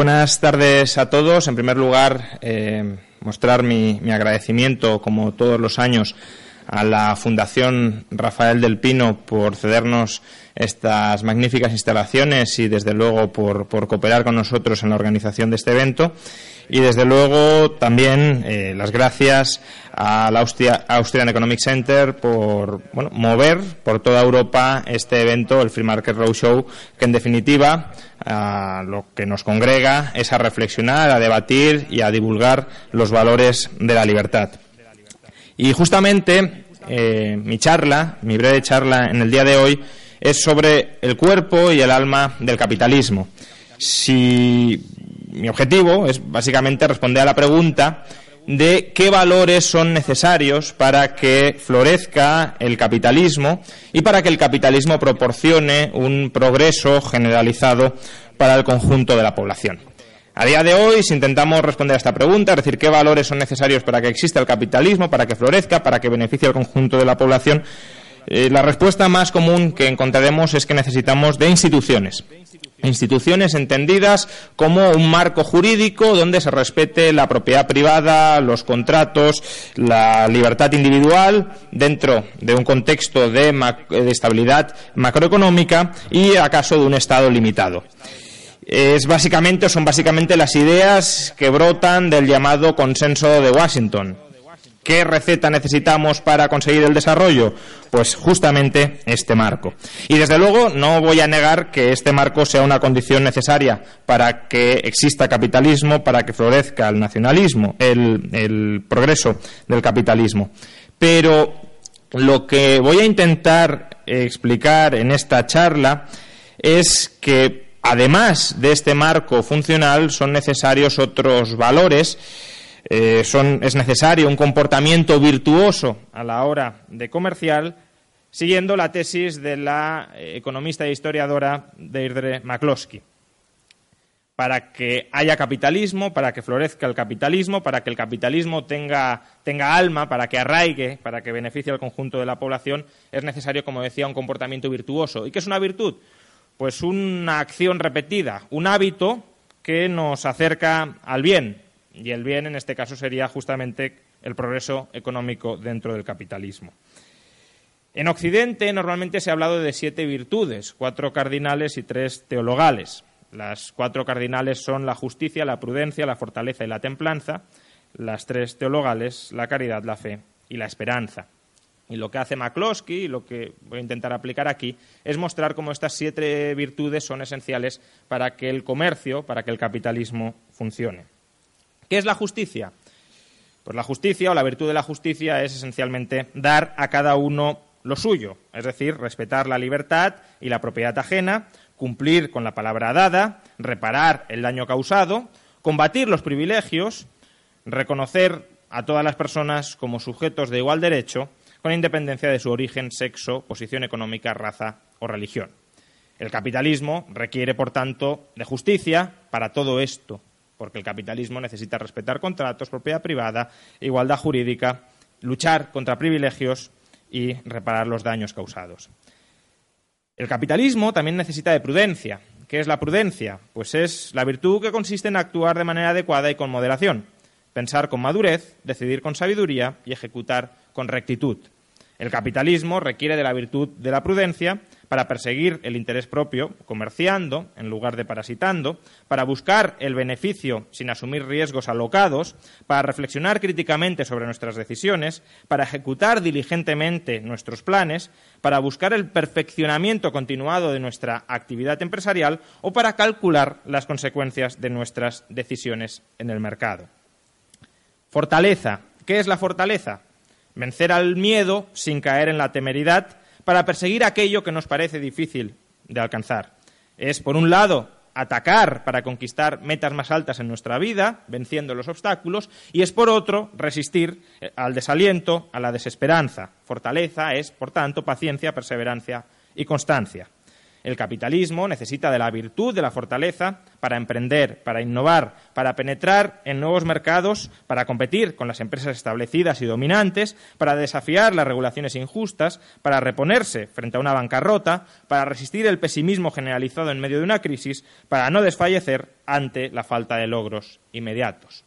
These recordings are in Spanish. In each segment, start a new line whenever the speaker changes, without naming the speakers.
buenas tardes a todos. En primer lugar, eh, mostrar mi, agradecimiento, como todos los años, a la Fundación Rafael del Pino por cedernos estas magníficas instalaciones y, desde luego, por, cooperar con nosotros en la organización de este evento. Y, desde luego, también eh, las gracias al Austrian Economic Center por mover por toda Europa este evento, el Free Market Roadshow, que, en definitiva, lo que nos congrega es a reflexionar, a debatir y a divulgar los valores de la libertad. Y justamente eh, mi charla, mi breve charla en el día de hoy, es sobre el cuerpo y el alma del capitalismo. Si mi objetivo es básicamente responder a la pregunta de qué valores son necesarios para que florezca el capitalismo y para que el capitalismo proporcione un progreso generalizado para el conjunto de la población. A día de hoy, si intentamos responder a esta pregunta, es decir, qué valores son necesarios para que exista el capitalismo, para que florezca, para que beneficie al conjunto de la población, eh, la respuesta más común que encontraremos es que necesitamos de instituciones. Instituciones entendidas como un marco jurídico donde se respete la propiedad privada, los contratos, la libertad individual dentro de un contexto de, de estabilidad macroeconómica y acaso de un Estado limitado es básicamente, son básicamente las ideas que brotan del llamado consenso de Washington. ¿Qué receta necesitamos para conseguir el desarrollo? Pues justamente este marco. Y desde luego no voy a negar que este marco sea una condición necesaria para que exista capitalismo, para que florezca el nacionalismo, el, el progreso del capitalismo. Pero lo que voy a intentar explicar en esta charla es que además de este marco funcional, son necesarios otros valores. Eh, es necesario un comportamiento virtuoso a la hora de comercial, siguiendo la tesis de la eh, economista e historiadora Deirdre McCloskey. Para que haya capitalismo, para que florezca el capitalismo, para que el capitalismo tenga, tenga alma, para que arraigue, para que beneficie al conjunto de la población, es necesario, como decía, un comportamiento virtuoso. ¿Y qué es una virtud? Pues una acción repetida, un hábito que nos acerca al bien. Y el bien en este caso sería justamente el progreso económico dentro del capitalismo. En Occidente normalmente se ha hablado de siete virtudes, cuatro cardinales y tres teologales. Las cuatro cardinales son la justicia, la prudencia, la fortaleza y la templanza. Las tres teologales, la caridad, la fe y la esperanza. Y lo que hace McCloskey, y lo que voy a intentar aplicar aquí, es mostrar cómo estas siete virtudes son esenciales para que el comercio, para que el capitalismo funcione. ¿Qué es la justicia? Pues la justicia o la virtud de la justicia es esencialmente dar a cada uno lo suyo, es decir, respetar la libertad y la propiedad ajena, cumplir con la palabra dada, reparar el daño causado, combatir los privilegios, reconocer a todas las personas como sujetos de igual derecho con independencia de su origen, sexo, posición económica, raza o religión. El capitalismo requiere, por tanto, de justicia para todo esto, porque el capitalismo necesita respetar contratos, propiedad privada, igualdad jurídica, luchar contra privilegios y reparar los daños causados. El capitalismo también necesita de prudencia. ¿Qué es la prudencia? Pues es la virtud que consiste en actuar de manera adecuada y con moderación, pensar con madurez, decidir con sabiduría y ejecutar con rectitud. El capitalismo requiere de la virtud de la prudencia para perseguir el interés propio, comerciando en lugar de parasitando, para buscar el beneficio sin asumir riesgos alocados, para reflexionar críticamente sobre nuestras decisiones, para ejecutar diligentemente nuestros planes, para buscar el perfeccionamiento continuado de nuestra actividad empresarial o para calcular las consecuencias de nuestras decisiones en el mercado. Fortaleza. ¿Qué es la fortaleza? Vencer al miedo sin caer en la temeridad para perseguir aquello que nos parece difícil de alcanzar. Es, por un lado, atacar para conquistar metas más altas en nuestra vida, venciendo los obstáculos, y es, por otro, resistir eh, al desaliento, a la desesperanza. Fortaleza es, por tanto, paciencia, perseverancia y constancia. El capitalismo necesita de la virtud, de la fortaleza, para emprender, para innovar, para penetrar en nuevos mercados, para competir con las empresas establecidas y dominantes, para desafiar las regulaciones injustas, para reponerse frente a una bancarrota, para resistir el pesimismo generalizado en medio de una crisis, para no desfallecer ante la falta de logros inmediatos.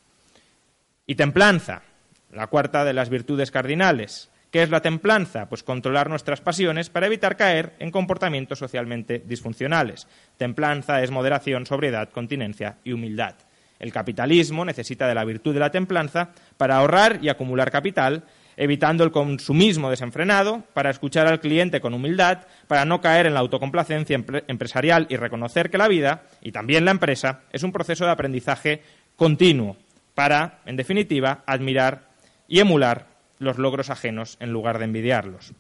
Y templanza, la cuarta de las virtudes cardinales, ¿Qué es la templanza? Pues controlar nuestras pasiones para evitar caer en comportamientos socialmente disfuncionales. Templanza es moderación, sobriedad, continencia y humildad. El capitalismo necesita de la virtud de la templanza para ahorrar y acumular capital, evitando el consumismo desenfrenado, para escuchar al cliente con humildad, para no caer en la autocomplacencia empresarial y reconocer que la vida, y también la empresa, es un proceso de aprendizaje continuo, para, en definitiva, admirar y emular los logros ajenos en lugar de envidiarlos.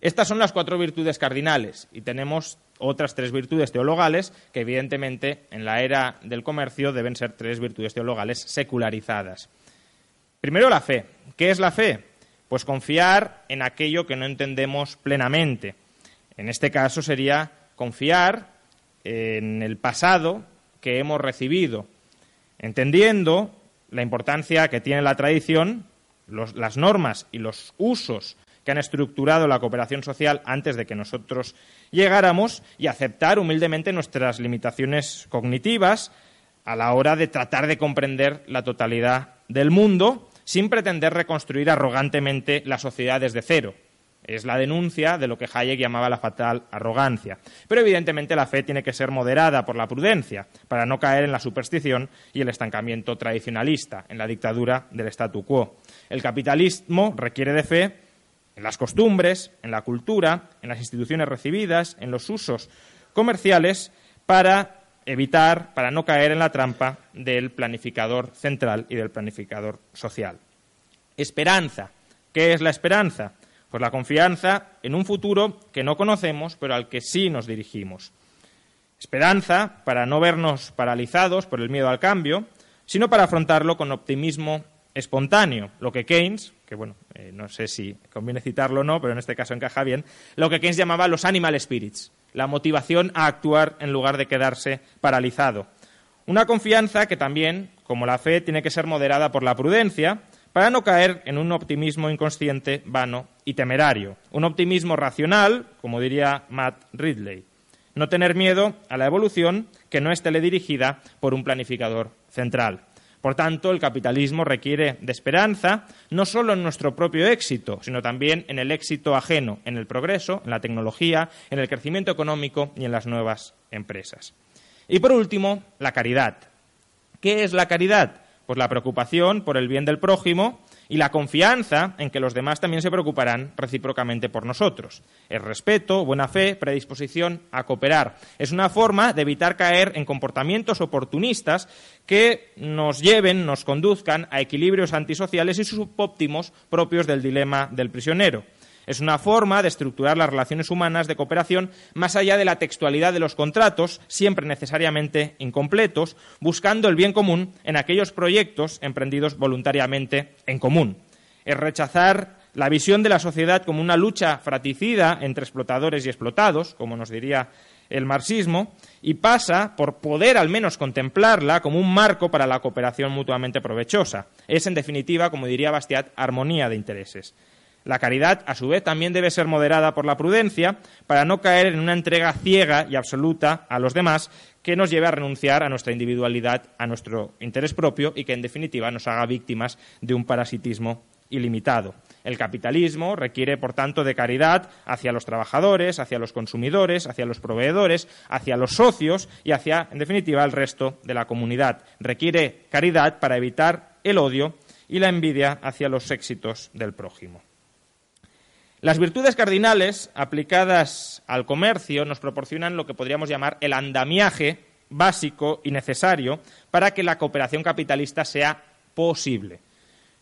Estas son las cuatro virtudes cardinales y tenemos otras tres virtudes teologales que evidentemente en la era del comercio deben ser tres virtudes teologales secularizadas. Primero la fe. ¿Qué es la fe? Pues confiar en aquello que no entendemos plenamente. En este caso sería confiar en el pasado que hemos recibido, entendiendo la importancia que tiene la tradición las normas y los usos que han estructurado la cooperación social antes de que nosotros llegáramos y aceptar humildemente nuestras limitaciones cognitivas a la hora de tratar de comprender la totalidad del mundo sin pretender reconstruir arrogantemente la sociedad desde cero. Es la denuncia de lo que Hayek llamaba la fatal arrogancia. Pero evidentemente la fe tiene que ser moderada por la prudencia, para no caer en la superstición y el estancamiento tradicionalista, en la dictadura del statu quo. El capitalismo requiere de fe en las costumbres, en la cultura, en las instituciones recibidas, en los usos comerciales, para evitar, para no caer en la trampa del planificador central y del planificador social. Esperanza. ¿Qué es la esperanza? Pues la confianza en un futuro que no conocemos, pero al que sí nos dirigimos. Esperanza para no vernos paralizados por el miedo al cambio, sino para afrontarlo con optimismo espontáneo, lo que Keynes, que bueno, eh, no sé si conviene citarlo o no, pero en este caso encaja bien, lo que Keynes llamaba los animal spirits, la motivación a actuar en lugar de quedarse paralizado. Una confianza que también, como la fe, tiene que ser moderada por la prudencia, para no caer en un optimismo inconsciente, vano y temerario. Un optimismo racional, como diría Matt Ridley. No tener miedo a la evolución que no esté dirigida por un planificador central. Por tanto, el capitalismo requiere de esperanza no solo en nuestro propio éxito, sino también en el éxito ajeno, en el progreso, en la tecnología, en el crecimiento económico y en las nuevas empresas. Y por último, la caridad. ¿Qué es la caridad? Pues la preocupación por el bien del prójimo y la confianza en que los demás también se preocuparán recíprocamente por nosotros. El respeto, buena fe, predisposición a cooperar. Es una forma de evitar caer en comportamientos oportunistas que nos lleven, nos conduzcan a equilibrios antisociales y subóptimos propios del dilema del prisionero. Es una forma de estructurar las relaciones humanas de cooperación más allá de la textualidad de los contratos, siempre necesariamente incompletos, buscando el bien común en aquellos proyectos emprendidos voluntariamente en común. Es rechazar la visión de la sociedad como una lucha fratricida entre explotadores y explotados, como nos diría el marxismo, y pasa por poder al menos contemplarla como un marco para la cooperación mutuamente provechosa. Es, en definitiva, como diría Bastiat, armonía de intereses. La caridad, a su vez, también debe ser moderada por la prudencia para no caer en una entrega ciega y absoluta a los demás que nos lleve a renunciar a nuestra individualidad, a nuestro interés propio y que, en definitiva, nos haga víctimas de un parasitismo ilimitado. El capitalismo requiere, por tanto, de caridad hacia los trabajadores, hacia los consumidores, hacia los proveedores, hacia los socios y hacia, en definitiva, el resto de la comunidad. Requiere caridad para evitar el odio y la envidia hacia los éxitos del prójimo. Las virtudes cardinales aplicadas al comercio nos proporcionan lo que podríamos llamar el andamiaje básico y necesario para que la cooperación capitalista sea posible.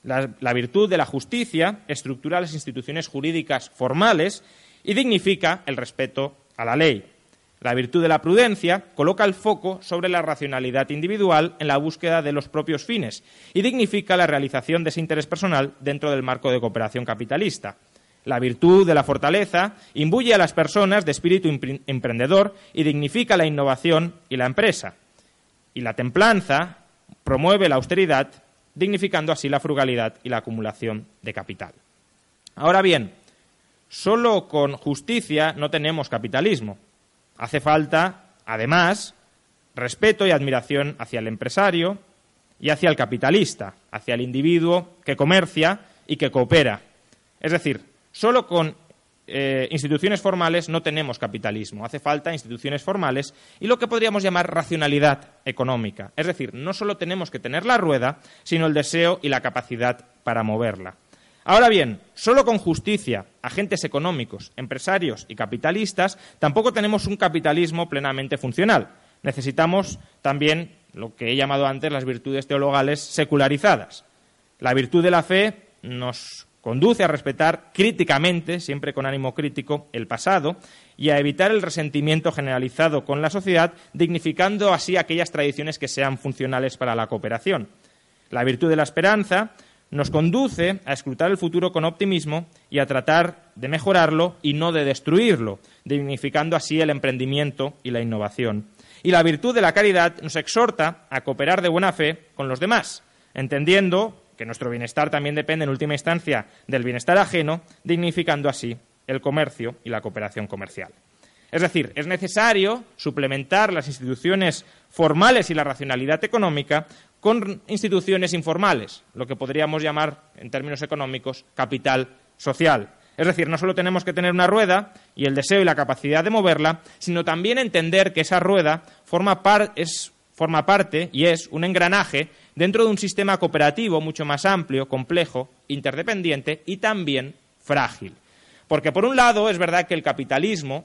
La, virtud de la justicia estructura las instituciones jurídicas formales y dignifica el respeto a la ley. La virtud de la prudencia coloca el foco sobre la racionalidad individual en la búsqueda de los propios fines y dignifica la realización de ese interés personal dentro del marco de cooperación capitalista. La virtud de la fortaleza imbuye a las personas de espíritu emprendedor y dignifica la innovación y la empresa. Y la templanza promueve la austeridad, dignificando así la frugalidad y la acumulación de capital. Ahora bien, solo con justicia no tenemos capitalismo. Hace falta, además, respeto y admiración hacia el empresario y hacia el capitalista, hacia el individuo que comercia y que coopera. Es decir, solo con eh, instituciones formales no tenemos capitalismo. Hace falta instituciones formales y lo que podríamos llamar racionalidad económica. Es decir, no solo tenemos que tener la rueda, sino el deseo y la capacidad para moverla. Ahora bien, solo con justicia, agentes económicos, empresarios y capitalistas, tampoco tenemos un capitalismo plenamente funcional. Necesitamos también lo que he llamado antes las virtudes teologales secularizadas. La virtud de la fe nos conduce a respetar críticamente, siempre con ánimo crítico, el pasado y a evitar el resentimiento generalizado con la sociedad, dignificando así aquellas tradiciones que sean funcionales para la cooperación. La virtud de la esperanza nos conduce a escrutar el futuro con optimismo y a tratar de mejorarlo y no de destruirlo, dignificando así el emprendimiento y la innovación. Y la virtud de la caridad nos exhorta a cooperar de buena fe con los demás, entendiendo que nuestro bienestar también depende en última instancia del bienestar ajeno, dignificando así el comercio y la cooperación comercial. Es decir, es necesario suplementar las instituciones formales y la racionalidad económica con instituciones informales, lo que podríamos llamar, en términos económicos, capital social. Es decir, no solo tenemos que tener una rueda y el deseo y la capacidad de moverla, sino también entender que esa rueda forma, forma parte y es un engranaje dentro de un sistema cooperativo mucho más amplio, complejo, interdependiente y también frágil. Porque, por un lado, es verdad que el capitalismo,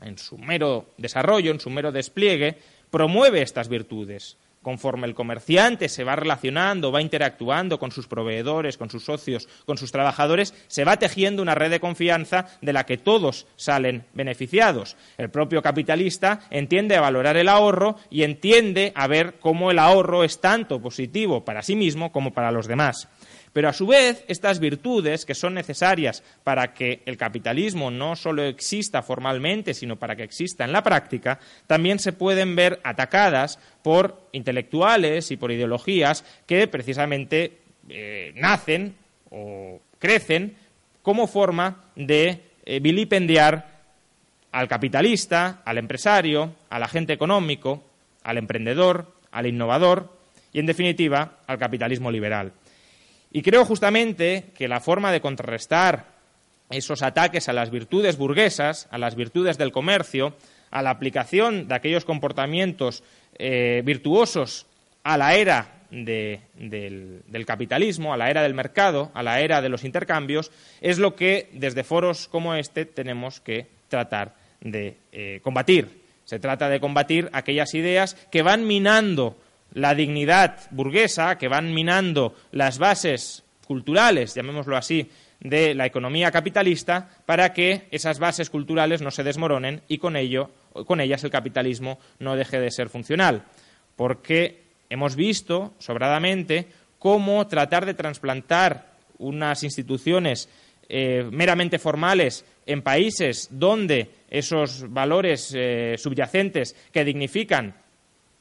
en su mero desarrollo, en su mero despliegue, promueve estas virtudes conforme el comerciante se va relacionando, va interactuando con sus proveedores, con sus socios, con sus trabajadores, se va tejiendo una red de confianza de la que todos salen beneficiados. El propio capitalista entiende a valorar el ahorro y entiende a ver cómo el ahorro es tanto positivo para sí mismo como para los demás. Pero a su vez, estas virtudes que son necesarias para que el capitalismo no solo exista formalmente, sino para que exista en la práctica, también se pueden ver atacadas por intelectuales y por ideologías que precisamente eh, nacen o crecen como forma de eh, vilipendiar al capitalista, al empresario, al agente económico, al emprendedor, al innovador y, en definitiva, al capitalismo liberal. Y creo justamente que la forma de contrarrestar esos ataques a las virtudes burguesas, a las virtudes del comercio, a la aplicación de aquellos comportamientos eh, virtuosos a la era del, capitalismo, a la era del mercado, a la era de los intercambios, es lo que desde foros como este tenemos que tratar de eh, combatir. Se trata de combatir aquellas ideas que van minando la dignidad burguesa, que van minando las bases culturales, llamémoslo así, de la economía capitalista para que esas bases culturales no se desmoronen y con ello con ellas el capitalismo no deje de ser funcional, porque hemos visto sobradamente cómo tratar de trasplantar unas instituciones eh, meramente formales en países donde esos valores eh, subyacentes que dignifican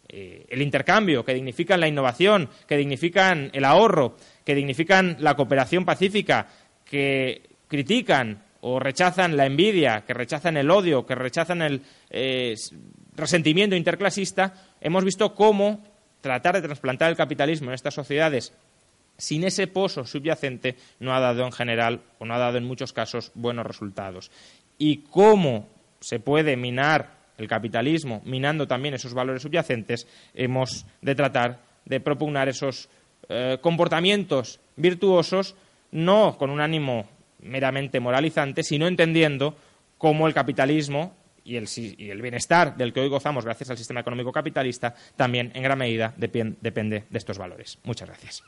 eh, el intercambio, que dignifican la innovación, que dignifican el ahorro, que dignifican la cooperación pacífica, que critican o rechazan la envidia, que rechazan el odio, que rechazan el eh, resentimiento interclasista, hemos visto cómo tratar de trasplantar el capitalismo en estas sociedades sin ese pozo subyacente no ha dado en general o no ha dado en muchos casos buenos resultados. Y cómo se puede minar el capitalismo, minando también esos valores subyacentes, hemos de tratar de propugnar esos eh, comportamientos virtuosos, no con un ánimo meramente moralizante, sino entendiendo cómo el capitalismo y el, y el, bienestar del que hoy gozamos gracias al sistema económico capitalista también en gran medida depende de estos valores. Muchas gracias.